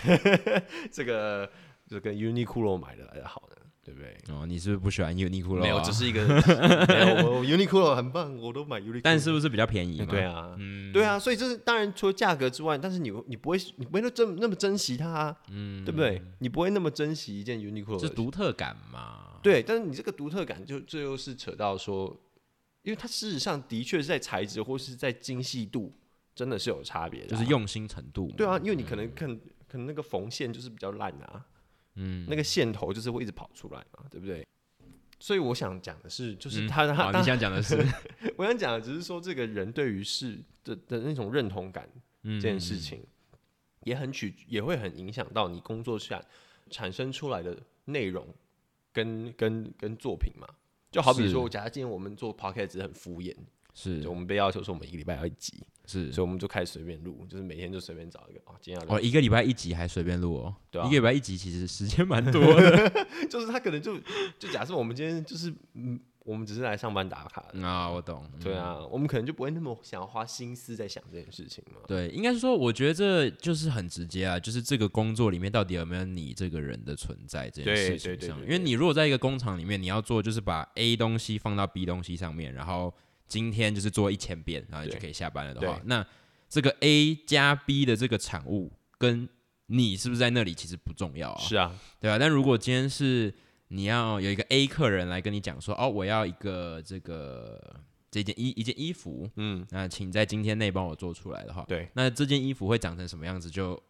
这个就跟 Uniqlo 买的来的好呢？对不对？哦，你是不是不喜欢 Uniqlo？没有，只是一个 没有。我 Uniqlo 很棒，我都买 Uniqlo。但是不是比较便宜？对啊，嗯，对啊。所以这是当然，除了价格之外，但是你你不会你不会那珍那么珍惜它，嗯，对不对？你不会那么珍惜一件 Uniqlo，是独特感嘛？对，但是你这个独特感，就最后是扯到说，因为它事实上的确是在材质或是在精细度，真的是有差别的，就是用心程度。对啊，因为你可能看可能那个缝线就是比较烂啊，嗯，那个线头就是会一直跑出来嘛，对不对？所以我想讲的是，就是他他你想讲的是，我想讲的只是说，这个人对于事的的那种认同感，这件事情也很取，也会很影响到你工作下产生出来的内容跟跟跟作品嘛。就好比说，假如今天我们做 podcast 很敷衍。是，我们被要求说我们一个礼拜要一集，是，所以我们就开始随便录，就是每天就随便找一个哦，今天哦，一个礼拜一集还随便录哦，对，一个礼拜一集其实时间蛮多的，就是他可能就就假设我们今天就是嗯，我们只是来上班打卡的。啊，我懂，对啊，我们可能就不会那么想要花心思在想这件事情嘛，对，应该是说，我觉得这就是很直接啊，就是这个工作里面到底有没有你这个人的存在这件事情上，因为你如果在一个工厂里面，你要做就是把 A 东西放到 B 东西上面，然后。今天就是做一千遍，然后你就可以下班了的话，那这个 A 加 B 的这个产物跟你是不是在那里其实不重要啊？是啊，对吧？但如果今天是你要有一个 A 客人来跟你讲说，哦，我要一个这个这件衣一件衣服，嗯，那请在今天内帮我做出来的话，对，那这件衣服会长成什么样子就。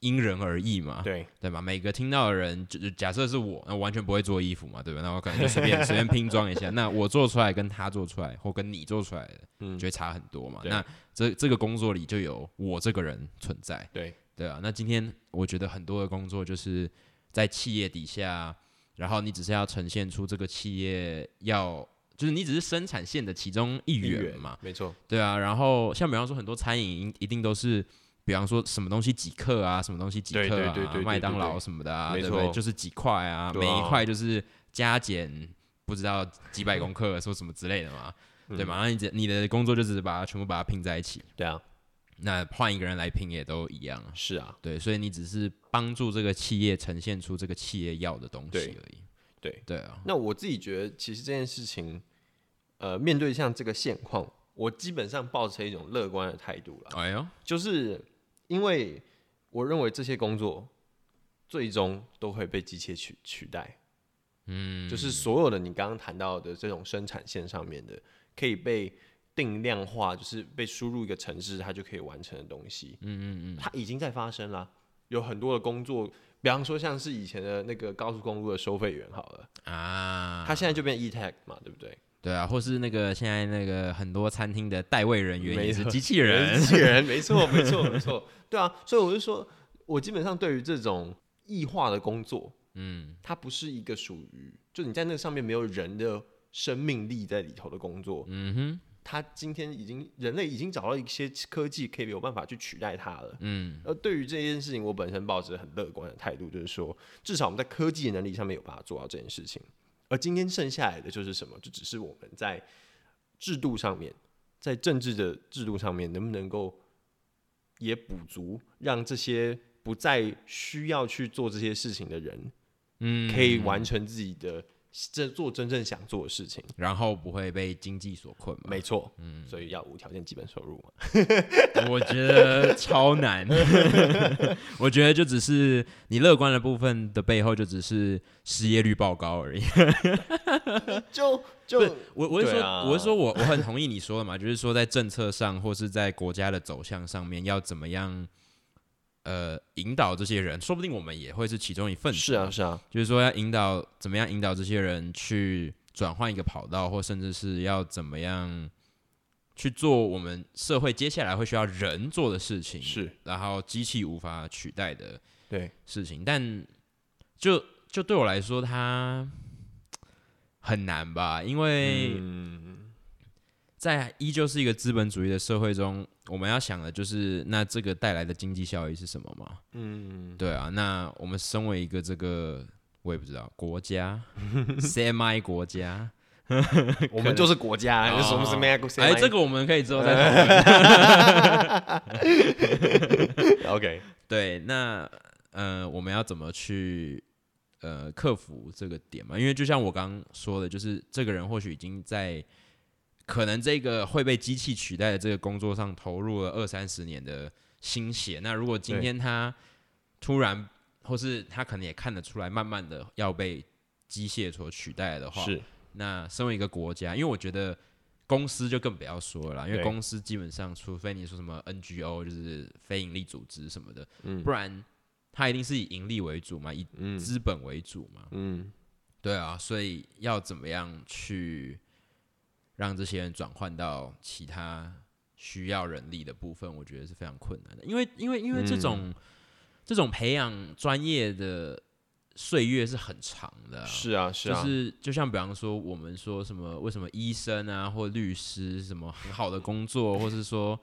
因人而异嘛，对对吧？每个听到的人，就假设是我，那完全不会做衣服嘛，对吧？那我可能就随便 随便拼装一下。那我做出来跟他做出来，或跟你做出来的，嗯，就会差很多嘛。那这这个工作里就有我这个人存在，对对啊。那今天我觉得很多的工作就是在企业底下，然后你只是要呈现出这个企业要，就是你只是生产线的其中一员嘛，没错，对啊。然后像比方说很多餐饮一定都是。比方说什么东西几克啊，什么东西几克啊，麦当劳什么的啊，对不对？就是几块啊，每一块就是加减不知道几百公克，说什么之类的嘛，对嘛？那你你的工作就只是把它全部把它拼在一起，对啊。那换一个人来拼也都一样，是啊，对，所以你只是帮助这个企业呈现出这个企业要的东西而已，对对啊。那我自己觉得，其实这件事情，呃，面对像这个现况，我基本上抱持一种乐观的态度了。哎呦，就是。因为我认为这些工作最终都会被机器取取代，嗯，就是所有的你刚刚谈到的这种生产线上面的可以被定量化，就是被输入一个城市，它就可以完成的东西，嗯嗯嗯，它已经在发生了。有很多的工作，比方说像是以前的那个高速公路的收费员，好了啊，他现在就变 e tag 嘛，对不对？对啊，或是那个现在那个很多餐厅的代位人员也是机器人，机器人，没错，没错，没错。对啊，所以我就说，我基本上对于这种异化的工作，嗯，它不是一个属于就你在那上面没有人的生命力在里头的工作，嗯哼，它今天已经人类已经找到一些科技可以有办法去取代它了，嗯，而对于这件事情，我本身抱着很乐观的态度，就是说，至少我们在科技能力上面有办法做到这件事情。而今天剩下来的就是什么？就只是我们在制度上面，在政治的制度上面，能不能够也补足，让这些不再需要去做这些事情的人，嗯，可以完成自己的这做真正想做的事情。然后不会被经济所困嘛？没错，嗯，所以要无条件基本收入嘛。我觉得超难。我觉得就只是你乐观的部分的背后，就只是失业率爆高而已。就就我我是说，啊我是说我我很同意你说的嘛，就是说在政策上或是在国家的走向上面，要怎么样呃引导这些人，说不定我们也会是其中一份子。是啊，是啊，就是说要引导怎么样引导这些人去转换一个跑道，或甚至是要怎么样去做我们社会接下来会需要人做的事情，是，然后机器无法取代的对，事情。但就就对我来说，它很难吧，因为嗯，在依旧是一个资本主义的社会中，我们要想的就是那这个带来的经济效益是什么嘛？嗯，对啊，那我们身为一个这个我也不知道国家？Semi 国家，我们就是国家，哦就是我们是 Mac，哎，这个我们可以之后再讨论。OK，对，那呃，我们要怎么去呃克服这个点嘛？因为就像我刚刚说的，就是这个人或许已经在可能这个会被机器取代的这个工作上投入了二三十年的心血。那如果今天他突然，或是他可能也看得出来，慢慢的要被机械所取代的话，是那身为一个国家，因为我觉得公司就更不要说了啦，因为公司基本上，除非你说什么 NGO，就是非盈利组织什么的，嗯。不然它一定是以盈利为主嘛，以嗯。资本为主嘛。嗯，对啊，所以要怎么样去让这些人转换到其他需要人力的部分，我觉得是非常困难的，因为因为因为这种、这种培养专业的岁月是很长的啊、是啊，是就啊，是就像比方说，我们说什么为什么医生啊或律师什么很好的工作，或是说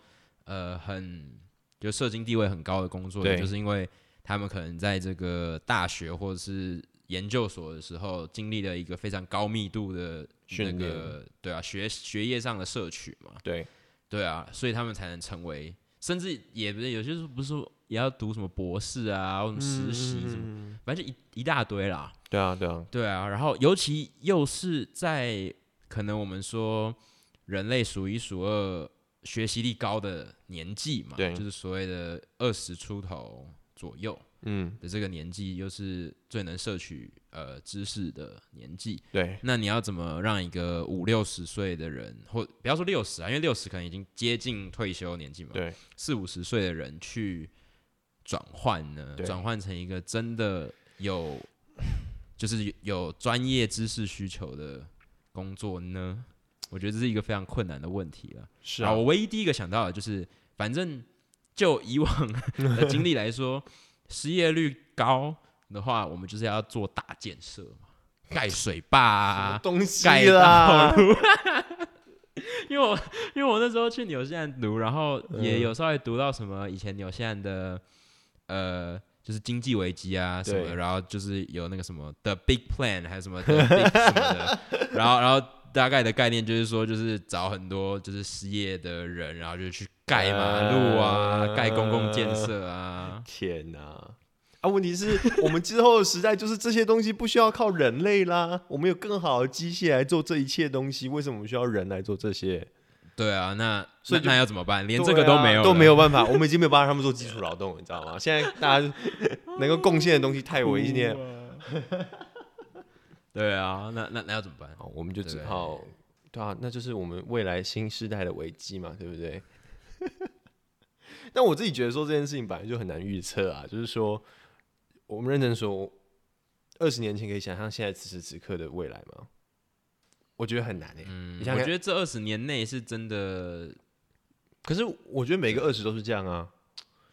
呃很就社经地位很高的工作，对。就是因为他们可能在这个大学或者是研究所的时候，经历了一个非常高密度的那个对啊学学业上的摄取嘛，对，对啊，所以他们才能成为，甚至也不是有些时候不是说也要读什么博士啊，或者实习什么，嗯。反正就一一大堆啦。对啊，对啊，对啊，然后尤其又是在可能我们说人类数一数二学习力高的年纪嘛，对就是所谓的二十出头左右嗯，的这个年纪，又是最能摄取呃知识的年纪。对，那你要怎么让一个五六十岁的人，或不要说六十啊，因为六十可能已经接近退休年纪嘛，对，四五十岁的人去转换呢？转换成一个真的有，就是有专业知识需求的工作呢？我觉得这是一个非常困难的问题了。是啊，我唯一第一个想到的就是，反正就以往的经历来说，失业率高的话，我们就是要做大建设嘛，盖水坝啊，东西盖啦道，路。因为我因为我那时候去纽西兰读，然后也嗯有稍微读到什么以前纽西兰的呃，就是经济危机啊什么然后就是有那个什么 The Big Plan 还是什么 The Big 什么的，然后然后大概的概念就是说，就是找很多就是失业的人，然后就去盖马路啊，呃盖公共建设啊，天哪！啊，问题是 我们之后的时代就是这些东西不需要靠人类啦，我们有更好的机械来做这一切东西，为什么我们需要人来做这些？对啊，那所以那那要怎么办？连这个都没有了，都没有办法，我们已经没有办法他们做基础劳动，你知道吗？现在大家能够贡献的东西太微念，对啊，那那那要怎么办？好，我们就只对好，对啊，那就是我们未来新时代的危机嘛，对不对？但我自己觉得说这件事情本来就很难预测啊，就是说，我们认真说，二十年前可以想象现在此时此刻的未来吗？我觉得很难诶、嗯，你想想我觉得这二十年内是真的，可是我觉得每个二十都是这样啊，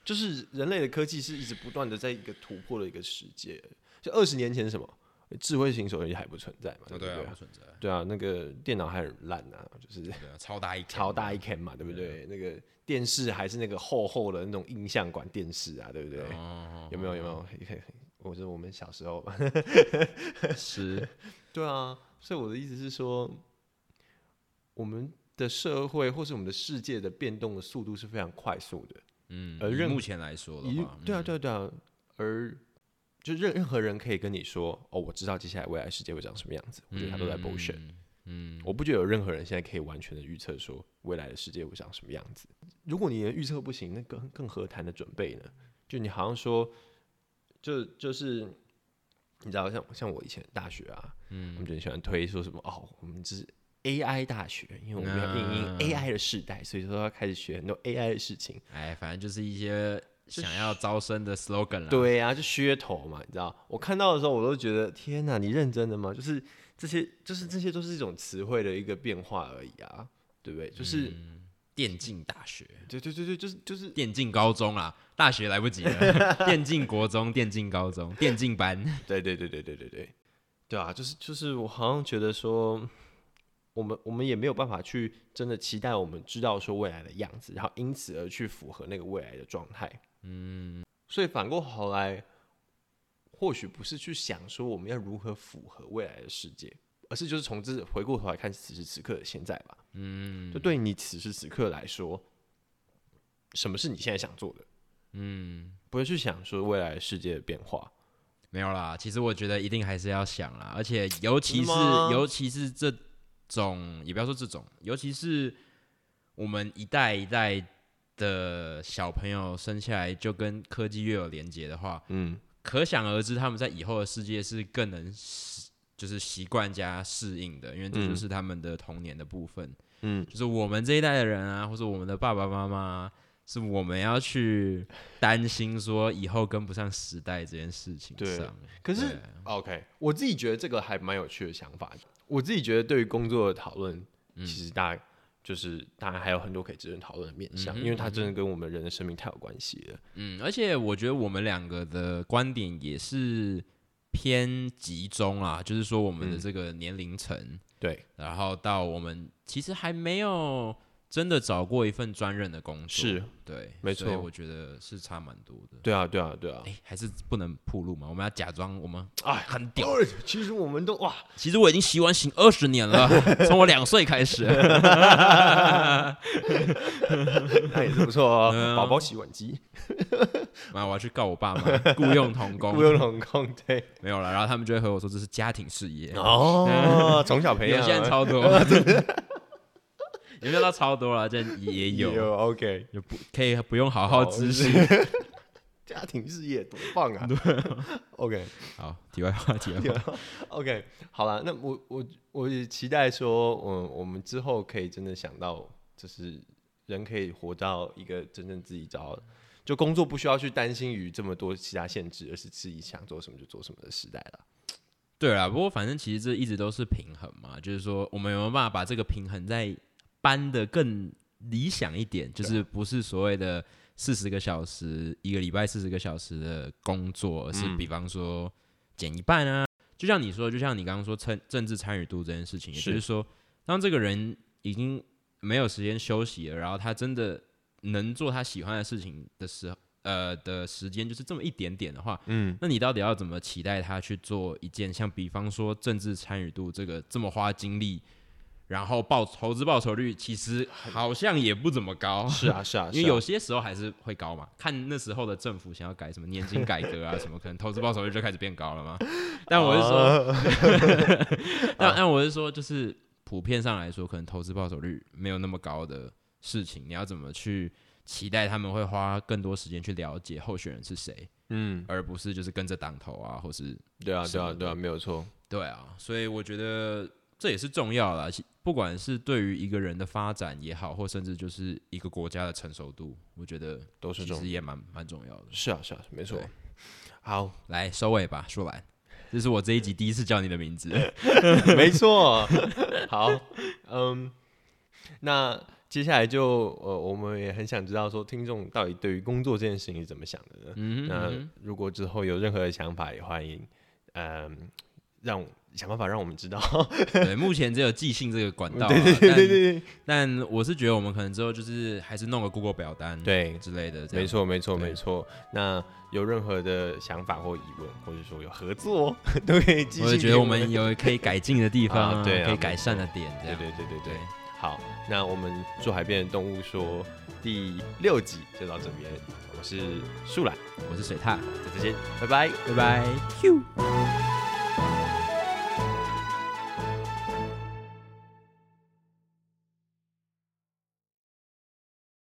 就是人类的科技是一直不断的在一个突破的一个世界。就二十年前是什么？智慧型手机还不存在嘛？对不对？对啊，不存在，对啊，那个电脑还很烂啊，就是啊，超大一超大一 can 嘛，对不对？那个电视还是那个厚厚的那种印象管电视啊，对不对？哦，有没有？有没有？我是我们小时候吧。是，对啊，所以我的意思是说，我们的社会或是我们的世界的变动的速度是非常快速的。嗯，而任目前来说的以话，对啊，嗯，对啊，对啊，而就任任何人可以跟你说，哦，我知道接下来未来世界会长什么样子，我觉得他都在 bullshit。嗯，我不觉得有任何人现在可以完全的预测说未来的世界会长什么样子。如果你连预测不行，那更更何谈的准备呢？就你好像说，就就是你知道，像像我以前大学啊，嗯，我们就很喜欢推说什么哦，我们这是 AI 大学，因为我们要应应 AI 的时代，所以说要开始学很多 AI 的事情。哎，反正就是一些想要招生的 slogan 了。对啊，就噱头嘛，你知道？我看到的时候，我都觉得天哪，你认真的吗？就是这些，就是这些都是一种词汇的一个变化而已啊，对不对？就是电竞大学，对对对对，就是就是电竞高中啊，大学来不及了，电竞国中、电竞高中、电竞班。对对对对对对对，对啊，就是就是我好像觉得说，我们我们也没有办法去真的期待我们知道说未来的样子，然后因此而去符合那个未来的状态。嗯，所以反过头来，或许不是去想说我们要如何符合未来的世界，而是就是从这回过头来看此时此刻的现在吧。嗯，就对你此时此刻来说，什么是你现在想做的？嗯，不会去想说未来世界的变化。没有啦，其实我觉得一定还是要想啦，而且尤其是尤其是这种，也不要说这种，尤其是我们一代一代的小朋友生下来就跟科技越有连接的话，嗯，可想而知他们在以后的世界是更能就是习惯加适应的，因为这就是他们的童年的部分，嗯，就是我们这一代的人啊，或者我们的爸爸妈妈。是我们要去担心说以后跟不上时代这件事情上。可是 OK，我自己觉得这个还蛮有趣的想法。我自己觉得对于工作的讨论，其实大就是当然还有很多可以值得讨论的面向，因为它真的跟我们人的生命太有关系了。嗯，而且我觉得我们两个的观点也是偏集中啊，就是说我们的这个年龄层，对，然后到我们其实还没有。真的找过一份专任的工作，是对，没错，我觉得是差蛮多的。对啊，对啊，对啊，哎，还是不能铺路嘛，我们要假装我们哎很屌。其实我们都哇，其实我已经洗碗洗二十年了，从我两岁开始。那也是不错哦，宝宝洗碗机。妈，我要去告我爸妈雇佣童工，雇佣童工，对，没有了。然后他们就会和我说这是家庭事业哦，从小培养，现在超多。有没有到超多了？这也有，OK，也不可以不用好好知识，家庭事业多棒啊！OK，好，题外话，题外话，OK，好了，那我我我也期待说，嗯，我们之后可以真的想到，就是人可以活到一个真正自己找，就工作不需要去担心于这么多其他限制，而是自己想做什么就做什么的时代了。对啦，不过反正其实这一直都是平衡嘛，就是说我们有没有办法把这个平衡在。搬的更理想一点，就是不是所谓的四十个小时一个礼拜四十个小时的工作，而是比方说减一半啊。就像你说，就像你刚刚说参政治参与度这件事情，也就是说，当这个人已经没有时间休息了，然后他真的能做他喜欢的事情的时候，呃的时间就是这么一点点的话，嗯，那你到底要怎么期待他去做一件像比方说政治参与度这个这么花精力？然后报投资报酬率其实好像也不怎么高，是啊是啊，因为有些时候还是会高嘛。看那时候的政府想要改什么年金改革啊什么，可能投资报酬率就开始变高了嘛。但我是说，但但我是说，就是普遍上来说，可能投资报酬率没有那么高的事情，你要怎么去期待他们会花更多时间去了解候选人是谁？嗯，而不是就是跟着党投啊，或是对啊对啊对啊，没有错，对啊。所以我觉得。这也是重要的，不管是对于一个人的发展也好，或甚至就是一个国家的成熟度，我觉得都是其实也蛮蛮重要的。是啊，是啊，没错。好，来收尾吧，说完，这是我这一集第一次叫你的名字 没错。好，嗯，那接下来就呃，我们也很想知道说，听众到底对于工作这件事情是怎么想的呢？嗯，那如果之后有任何的想法，也欢迎，嗯，让。想办法让我们知道。对，目前只有寄信这个管道。对对对对对。但我是觉得我们可能之后就是还是弄个 Google 表单，对之类的。没错没错没错。那有任何的想法或疑问，或者说有合作，都可以寄信。我觉得我们有可以改进的地方，对，可以改善的点。对对对对对。好，那我们住海边的动物说第六集就到这边，我是树懒，我是水獭，再见，拜拜，拜拜。